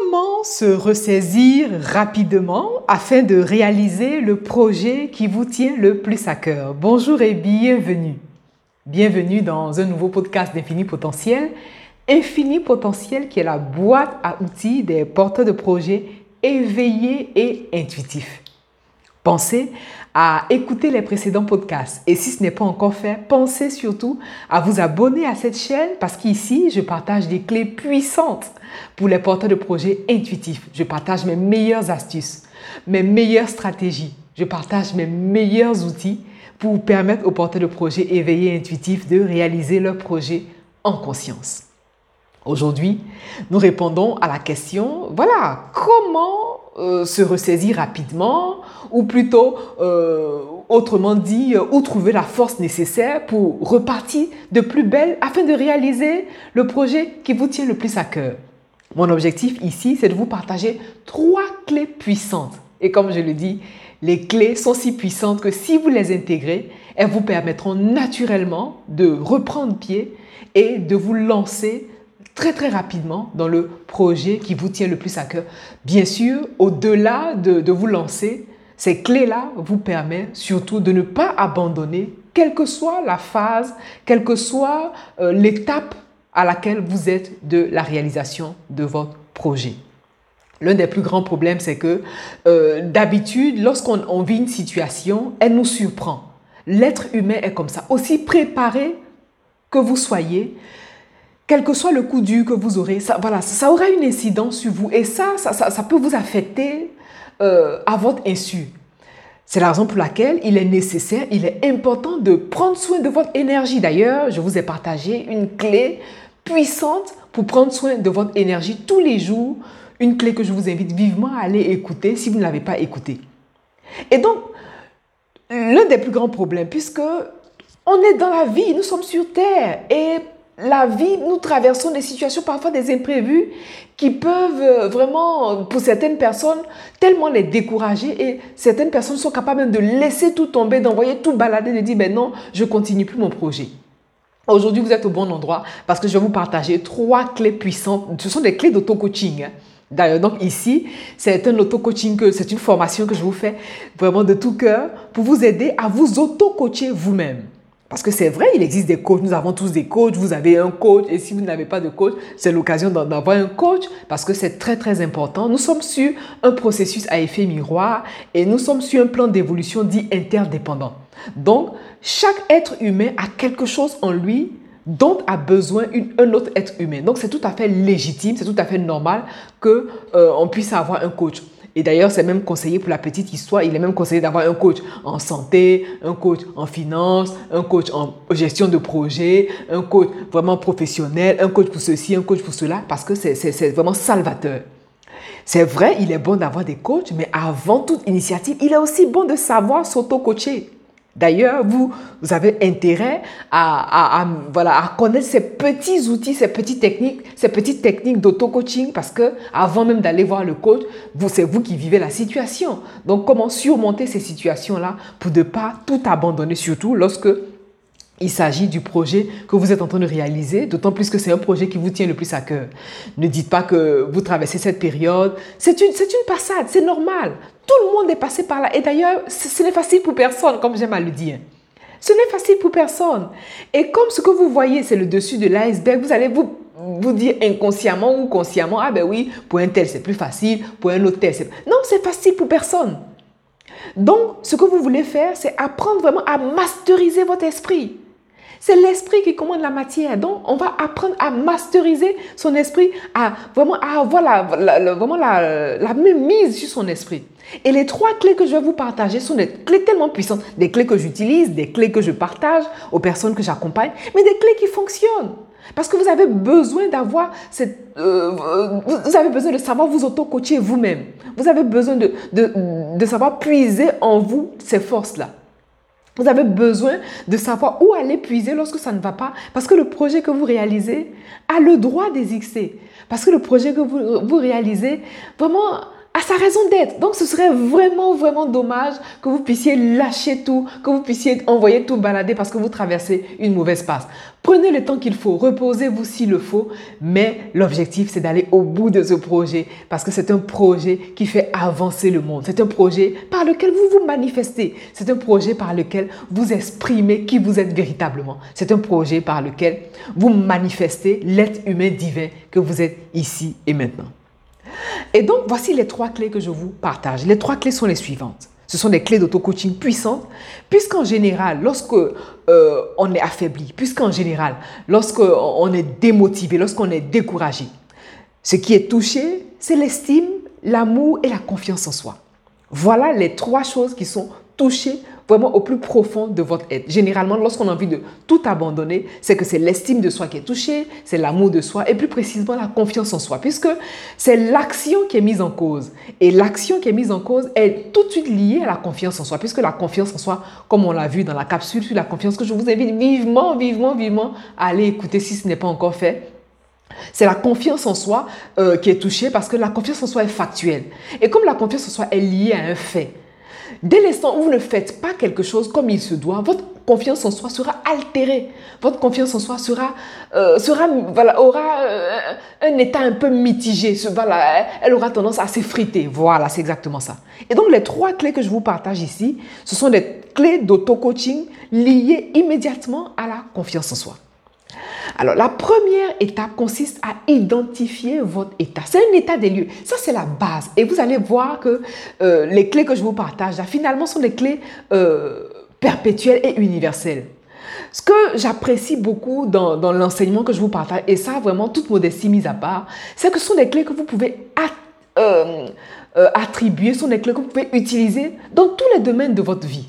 Comment se ressaisir rapidement afin de réaliser le projet qui vous tient le plus à cœur Bonjour et bienvenue. Bienvenue dans un nouveau podcast d'Infini Potentiel. Infini Potentiel qui est la boîte à outils des porteurs de projets éveillés et intuitifs. Pensez à écouter les précédents podcasts. Et si ce n'est pas encore fait, pensez surtout à vous abonner à cette chaîne parce qu'ici, je partage des clés puissantes pour les porteurs de projets intuitifs. Je partage mes meilleures astuces, mes meilleures stratégies. Je partage mes meilleurs outils pour permettre aux porteurs de projets éveillés et intuitifs de réaliser leurs projets en conscience. Aujourd'hui, nous répondons à la question, voilà, comment euh, se ressaisir rapidement, ou plutôt, euh, autrement dit, euh, où trouver la force nécessaire pour repartir de plus belle afin de réaliser le projet qui vous tient le plus à cœur. Mon objectif ici, c'est de vous partager trois clés puissantes. Et comme je le dis, les clés sont si puissantes que si vous les intégrez, elles vous permettront naturellement de reprendre pied et de vous lancer très très rapidement dans le projet qui vous tient le plus à cœur. Bien sûr, au-delà de, vous lancer, ces clés-là vous permettent surtout de ne pas abandonner, quelle que soit la phase, quelle que soit euh, l'étape à laquelle vous êtes de la réalisation de votre projet. L'un des plus grands problèmes, c'est que euh, d'habitude, lorsqu'on vit une situation, elle nous surprend. L'être humain est comme ça. Aussi préparé que vous soyez, quel que soit le coup dur que vous aurez, ça, voilà, ça aura une incidence sur vous et ça, ça, peut vous affecter euh, à votre insu. C'est la raison pour laquelle il est nécessaire, il est important de prendre soin de votre énergie. D'ailleurs, je vous ai partagé une clé puissante pour prendre soin de votre énergie tous les jours. Une clé que je vous invite vivement à aller écouter si vous ne l'avez pas écoutée. Et donc, l'un des plus grands problèmes, puisque on est dans la vie, nous sommes sur Terre et la vie, nous traversons des situations, parfois des imprévus, qui peuvent euh, vraiment, pour certaines personnes, tellement les décourager et certaines personnes sont capables même de laisser tout tomber, d'envoyer tout balader, de dire, ben non, je continue plus mon projet. Aujourd'hui, vous êtes au bon endroit parce que je vais vous partager trois clés puissantes. Ce sont des clés d'auto-coaching. Hein. D'ailleurs, donc ici, c'est un auto-coaching, c'est une formation que je vous fais vraiment de tout cœur pour vous aider à vous auto-coacher vous-même. Parce que c'est vrai, il existe des coachs, nous avons tous des coachs, vous avez un coach, et si vous n'avez pas de coach, c'est l'occasion d'avoir un coach, parce que c'est très très important. Nous sommes sur un processus à effet miroir, et nous sommes sur un plan d'évolution dit interdépendant. Donc, chaque être humain a quelque chose en lui dont a besoin un autre être humain. Donc, c'est tout à fait légitime, c'est tout à fait normal qu'on euh, puisse avoir un coach. Et d'ailleurs, c'est même conseillé pour la petite histoire, il est même conseillé d'avoir un coach en santé, un coach en finance, un coach en gestion de projet, un coach vraiment professionnel, un coach pour ceci, un coach pour cela, parce que c'est vraiment salvateur. C'est vrai, il est bon d'avoir des coachs, mais avant toute initiative, il est aussi bon de savoir s'auto-coacher. D'ailleurs, vous, vous avez intérêt à, voilà, à connaître ces petits outils, ces petites techniques, ces petites techniques d'auto-coaching parce que avant même d'aller voir le coach, vous, c'est vous qui vivez la situation. Donc, comment surmonter ces situations-là pour ne pas tout abandonner, surtout lorsque il s'agit du projet que vous êtes en train de réaliser, d'autant plus que c'est un projet qui vous tient le plus à cœur. Ne dites pas que vous traversez cette période. C'est une, c'est une passade, c'est normal. Tout le monde est passé par là. Et d'ailleurs, ce n'est facile pour personne, comme j'aime à le dire. Ce n'est facile pour personne. Et comme ce que vous voyez, c'est le dessus de l'iceberg, vous allez vous, vous dire inconsciemment ou consciemment, ah ben oui, pour un tel c'est plus facile, pour un autre tel c'est... Non, c'est facile pour personne. Donc, ce que vous voulez faire, c'est apprendre vraiment à masteriser votre esprit. C'est l'esprit qui commande la matière. Donc, on va apprendre à masteriser son esprit, à vraiment avoir la, vraiment la, la même mise sur son esprit. Et les trois clés que je vais vous partager sont des clés tellement puissantes, des clés que j'utilise, des clés que je partage aux personnes que j'accompagne, mais des clés qui fonctionnent. Parce que vous avez besoin d'avoir cette... Euh, vous avez besoin de savoir vous auto-coacher vous-même. Vous avez besoin de, de, de savoir puiser en vous ces forces-là. Vous avez besoin de savoir où aller puiser lorsque ça ne va pas. Parce que le projet que vous réalisez a le droit d'exister. Parce que le projet que vous, vous réalisez, vraiment, à sa raison d'être. Donc ce serait vraiment, vraiment dommage que vous puissiez lâcher tout, que vous puissiez envoyer tout balader parce que vous traversez une mauvaise passe. Prenez le temps qu'il faut, reposez-vous s'il le faut, mais l'objectif c'est d'aller au bout de ce projet parce que c'est un projet qui fait avancer le monde. C'est un projet par lequel vous vous manifestez. C'est un projet par lequel vous exprimez qui vous êtes véritablement. C'est un projet par lequel vous manifestez l'être humain divin que vous êtes ici et maintenant. Et donc, voici les trois clés que je vous partage. Les trois clés sont les suivantes. Ce sont des clés d'auto-coaching puissantes, puisqu'en général, lorsque euh, on est affaibli, puisqu'en général, lorsqu'on est démotivé, lorsqu'on est découragé, ce qui est touché, c'est l'estime, l'amour et la confiance en soi. Voilà les trois choses qui sont touchées vraiment au plus profond de votre être. Généralement, lorsqu'on a envie de tout abandonner, c'est que c'est l'estime de soi qui est touchée, c'est l'amour de soi et plus précisément la confiance en soi, puisque c'est l'action qui est mise en cause. Et l'action qui est mise en cause est tout de suite liée à la confiance en soi, puisque la confiance en soi, comme on l'a vu dans la capsule sur la confiance que je vous invite vivement, vivement, vivement à aller écouter si ce n'est pas encore fait, c'est la confiance en soi euh, qui est touchée parce que la confiance en soi est factuelle. Et comme la confiance en soi est liée à un fait, Dès l'instant où vous ne faites pas quelque chose comme il se doit, votre confiance en soi sera altérée. Votre confiance en soi sera, euh, sera aura euh, un état un peu mitigé. Voilà, elle aura tendance à s'effriter. Voilà, c'est exactement ça. Et donc, les trois clés que je vous partage ici, ce sont des clés d'auto-coaching liées immédiatement à la confiance en soi. Alors, la première étape consiste à identifier votre état. C'est un état des lieux. Ça, c'est la base. Et vous allez voir que euh, les clés que je vous partage, finalement, sont des clés euh, perpétuelles et universelles. Ce que j'apprécie beaucoup dans, l'enseignement que je vous partage, et ça, vraiment, toute modestie mise à part, c'est que ce sont des clés que vous pouvez euh, attribuer, ce sont des clés que vous pouvez utiliser dans tous les domaines de votre vie.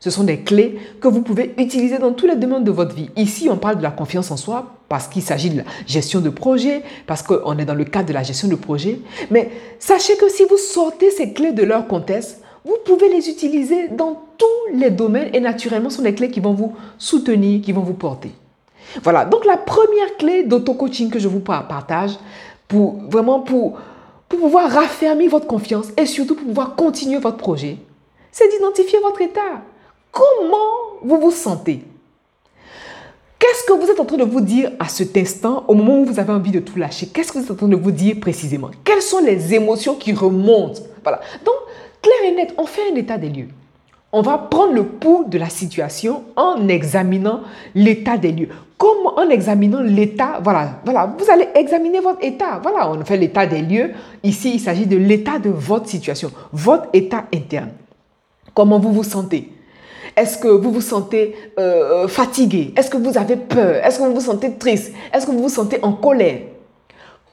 Ce sont des clés que vous pouvez utiliser dans tous les domaines de votre vie. Ici, on parle de la confiance en soi parce qu'il s'agit de la gestion de projet, parce qu'on est dans le cadre de la gestion de projet. Mais sachez que si vous sortez ces clés de leur contexte, vous pouvez les utiliser dans tous les domaines et naturellement, ce sont des clés qui vont vous soutenir, qui vont vous porter. Voilà, donc la première clé d'auto-coaching que je vous partage, pour vraiment pour, pouvoir raffermir votre confiance et surtout pour pouvoir continuer votre projet, c'est d'identifier votre état. Comment vous vous sentez? Qu'est-ce que vous êtes en train de vous dire à cet instant, au moment où vous avez envie de tout lâcher? Qu'est-ce que vous êtes en train de vous dire précisément? Quelles sont les émotions qui remontent? Voilà. Donc, clair et net, on fait un état des lieux. On va prendre le pouls de la situation en examinant l'état des lieux. Comme en examinant l'état, voilà, voilà, vous allez examiner votre état. Voilà, on fait l'état des lieux. Ici, il s'agit de l'état de votre situation, votre état interne. Comment vous vous sentez? Est-ce que vous vous sentez euh, fatigué? Est-ce que vous avez peur? Est-ce que vous vous sentez triste? Est-ce que vous vous sentez en colère?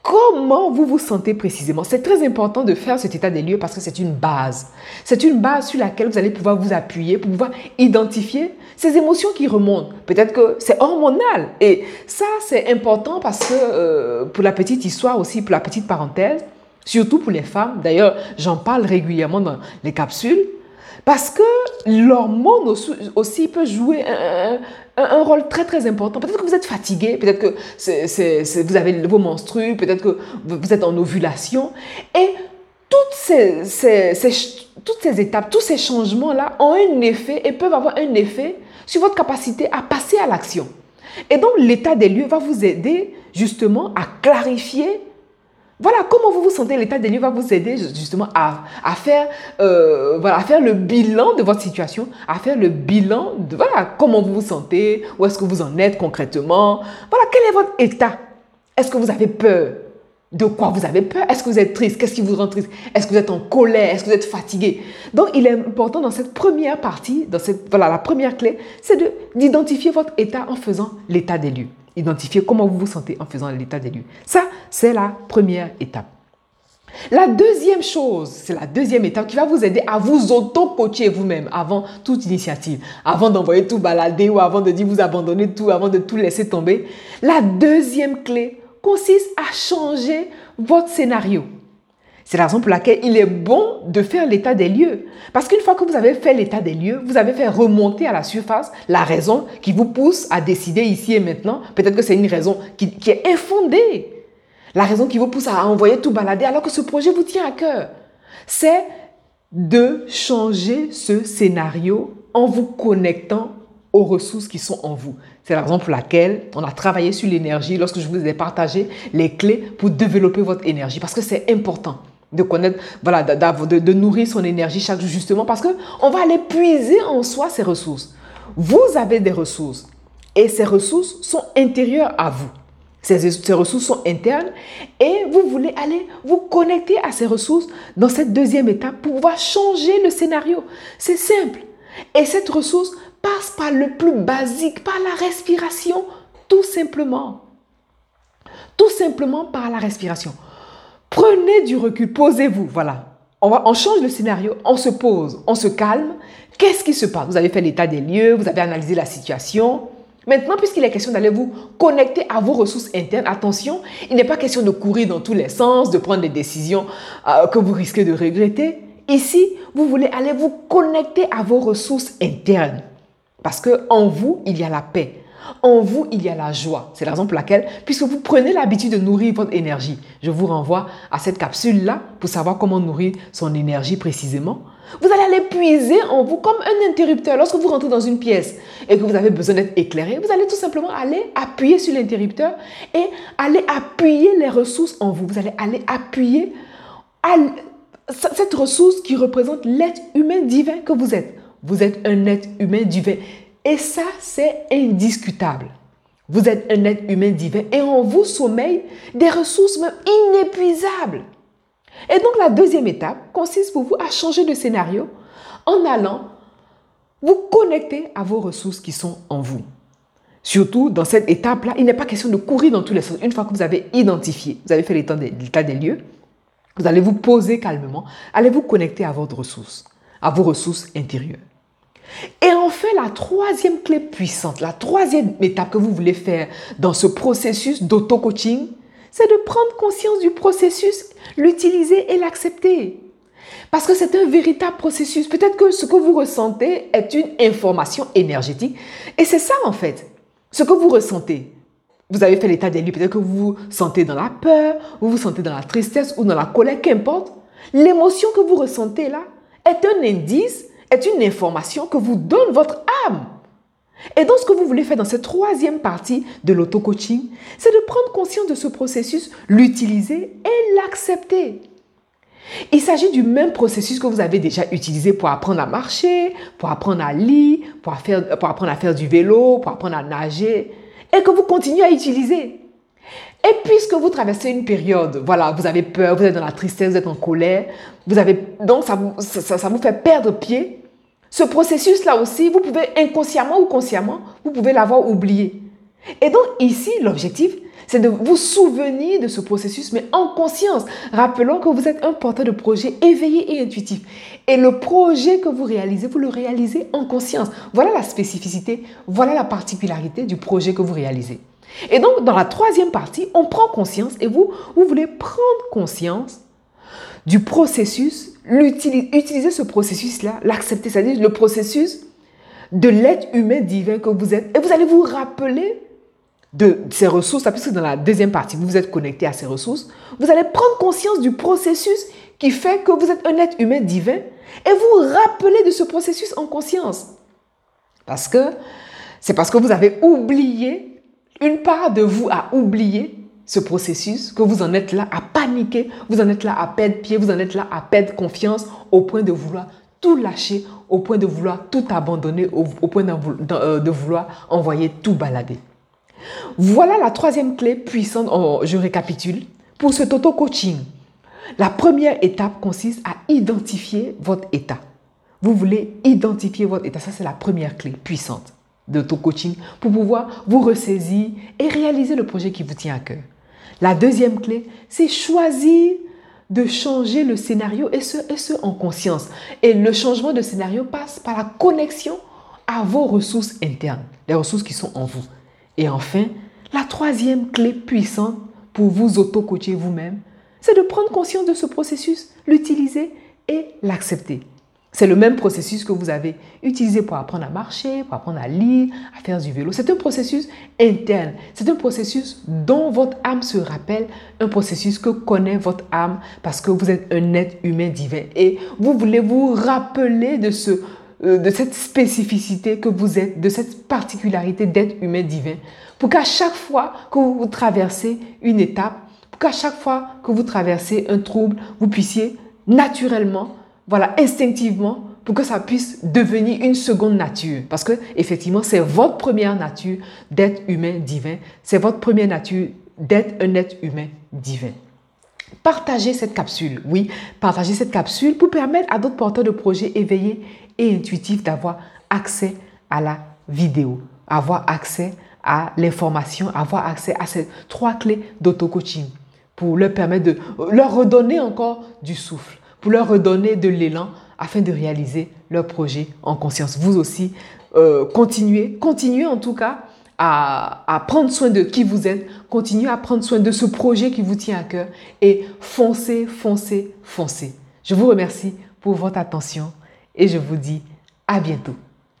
Comment vous vous sentez précisément? C'est très important de faire cet état des lieux parce que c'est une base. C'est une base sur laquelle vous allez pouvoir vous appuyer pour pouvoir identifier ces émotions qui remontent. Peut-être que c'est hormonal. Et ça, c'est important parce que, euh, pour la petite histoire aussi, pour la petite parenthèse, surtout pour les femmes, d'ailleurs, j'en parle régulièrement dans les capsules, parce que l'hormone aussi peut jouer un, rôle très très important. Peut-être que vous êtes fatigué, peut-être que vous avez vos menstrues, peut-être que vous êtes en ovulation. Et toutes ces, toutes ces étapes, tous ces changements-là ont un effet et peuvent avoir un effet sur votre capacité à passer à l'action. Et donc l'état des lieux va vous aider justement à clarifier voilà comment vous vous sentez. L'état des lieux va vous aider justement à, faire, euh, à faire le bilan de votre situation, à faire le bilan de voilà, comment vous vous sentez, où est-ce que vous en êtes concrètement. Voilà, quel est votre état? Est-ce que vous avez peur? De quoi vous avez peur? Est-ce que vous êtes triste? Qu'est-ce qui vous rend triste? Est-ce que vous êtes en colère? Est-ce que vous êtes fatigué? Donc, il est important dans cette première partie, dans cette, voilà, la première clé, c'est d'identifier votre état en faisant l'état des lieux identifier comment vous vous sentez en faisant l'état des lieux. Ça, c'est la première étape. La deuxième chose, c'est la deuxième étape qui va vous aider à vous auto-coacher vous-même avant toute initiative, avant d'envoyer tout balader ou avant de dire vous abandonner tout, avant de tout laisser tomber. La deuxième clé consiste à changer votre scénario. C'est la raison pour laquelle il est bon de faire l'état des lieux. Parce qu'une fois que vous avez fait l'état des lieux, vous avez fait remonter à la surface la raison qui vous pousse à décider ici et maintenant. Peut-être que c'est une raison qui, est infondée. La raison qui vous pousse à envoyer tout balader alors que ce projet vous tient à cœur. c'est de changer ce scénario en vous connectant aux ressources qui sont en vous. C'est la raison pour laquelle on a travaillé sur l'énergie lorsque je vous ai partagé les clés pour développer votre énergie. Parce que c'est important de connaître, voilà, de, de, nourrir son énergie chaque jour justement parce qu'on va aller puiser en soi ces ressources. Vous avez des ressources et ces ressources sont intérieures à vous. Ces, ces, ressources sont internes et vous voulez aller vous connecter à ces ressources dans cette deuxième étape pour pouvoir changer le scénario. C'est simple. Et cette ressource passe par le plus basique, par la respiration, tout simplement. Tout simplement par la respiration. Prenez du recul, posez-vous, voilà. On, change le scénario, on se pose, on se calme. Qu'est-ce qui se passe? Vous avez fait l'état des lieux, vous avez analysé la situation. Maintenant, puisqu'il est question d'aller vous connecter à vos ressources internes, attention, il n'est pas question de courir dans tous les sens, de prendre des décisions euh, que vous risquez de regretter. Ici, vous voulez aller vous connecter à vos ressources internes. Parce que en vous, il y a la paix. En vous, il y a la joie. C'est la raison pour laquelle, puisque vous prenez l'habitude de nourrir votre énergie, je vous renvoie à cette capsule-là pour savoir comment nourrir son énergie précisément. Vous allez aller puiser en vous comme un interrupteur. Lorsque vous rentrez dans une pièce et que vous avez besoin d'être éclairé, vous allez tout simplement aller appuyer sur l'interrupteur et aller appuyer les ressources en vous. Vous allez aller appuyer cette ressource qui représente l'être humain divin que vous êtes. Vous êtes un être humain divin. Et ça, c'est indiscutable. Vous êtes un être humain divin et en vous sommeillent des ressources même inépuisables. Et donc la deuxième étape consiste pour vous à changer de scénario en allant vous connecter à vos ressources qui sont en vous. Surtout dans cette étape-là, il n'est pas question de courir dans tous les sens. Une fois que vous avez identifié, vous avez fait l'état des, des lieux, vous allez vous poser calmement, allez vous connecter à votre ressource, à vos ressources intérieures. Et enfin, la troisième clé puissante, la troisième étape que vous voulez faire dans ce processus d'auto-coaching, c'est de prendre conscience du processus, l'utiliser et l'accepter. Parce que c'est un véritable processus. Peut-être que ce que vous ressentez est une information énergétique. Et c'est ça en fait. Ce que vous ressentez. Vous avez fait l'état des lieux. Peut-être que vous vous sentez dans la peur, vous vous sentez dans la tristesse ou dans la colère, qu'importe. L'émotion que vous ressentez là est un indice est une information que vous donne votre âme. Et donc, ce que vous voulez faire dans cette troisième partie de l'auto-coaching, c'est de prendre conscience de ce processus, l'utiliser et l'accepter. Il s'agit du même processus que vous avez déjà utilisé pour apprendre à marcher, pour apprendre à lire, pour, apprendre à faire du vélo, pour apprendre à nager, et que vous continuez à utiliser. Et puisque vous traversez une période, voilà, vous avez peur, vous êtes dans la tristesse, vous êtes en colère, vous avez, donc ça vous fait perdre pied, ce processus-là aussi, vous pouvez inconsciemment ou consciemment, vous pouvez l'avoir oublié. Et donc ici, l'objectif, c'est de vous souvenir de ce processus, mais en conscience. Rappelons que vous êtes un porteur de projet éveillé et intuitif. Et le projet que vous réalisez, vous le réalisez en conscience. Voilà la spécificité, voilà la particularité du projet que vous réalisez. Et donc, dans la troisième partie, on prend conscience et vous, vous voulez prendre conscience du processus, utiliser ce processus-là, l'accepter, c'est-à-dire le processus de l'être humain divin que vous êtes. Et vous allez vous rappeler de ces ressources, puisque dans la deuxième partie, vous vous êtes connecté à ces ressources. Vous allez prendre conscience du processus qui fait que vous êtes un être humain divin et vous rappeler de ce processus en conscience. Parce que c'est parce que vous avez oublié une part de vous a oublié ce processus, que vous en êtes là à paniquer, vous en êtes là à perdre pied, vous en êtes là à perdre confiance au point de vouloir tout lâcher, au point de vouloir tout abandonner, au, point euh, de vouloir envoyer tout balader. Voilà la troisième clé puissante, je récapitule, pour ce auto-coaching. La première étape consiste à identifier votre état. Vous voulez identifier votre état, ça c'est la première clé puissante de ton coaching pour pouvoir vous ressaisir et réaliser le projet qui vous tient à cœur. La deuxième clé, c'est choisir de changer le scénario et ce, en conscience. Et le changement de scénario passe par la connexion à vos ressources internes, les ressources qui sont en vous. Et enfin, la troisième clé puissante pour vous auto-coacher vous-même, c'est de prendre conscience de ce processus, l'utiliser et l'accepter. C'est le même processus que vous avez utilisé pour apprendre à marcher, pour apprendre à lire, à faire du vélo. C'est un processus interne. C'est un processus dont votre âme se rappelle, un processus que connaît votre âme parce que vous êtes un être humain divin. Et vous voulez vous rappeler de, ce, euh, de cette spécificité que vous êtes, de cette particularité d'être humain divin, pour qu'à chaque fois que vous traversez une étape, pour qu'à chaque fois que vous traversez un trouble, vous puissiez naturellement voilà, instinctivement, pour que ça puisse devenir une seconde nature. Parce que, effectivement, c'est votre première nature d'être humain divin. C'est votre première nature d'être un être humain divin. Partagez cette capsule, oui, partagez cette capsule pour permettre à d'autres porteurs de projets éveillés et intuitifs d'avoir accès à la vidéo, avoir accès à l'information, avoir accès à ces trois clés d'auto-coaching pour leur permettre de leur redonner encore du souffle pour leur redonner de l'élan afin de réaliser leur projet en conscience. Vous aussi, euh, continuez, continuez en tout cas à, à, prendre soin de qui vous êtes, continuez à prendre soin de ce projet qui vous tient à cœur et foncez, foncez, foncez. Je vous remercie pour votre attention et je vous dis à bientôt.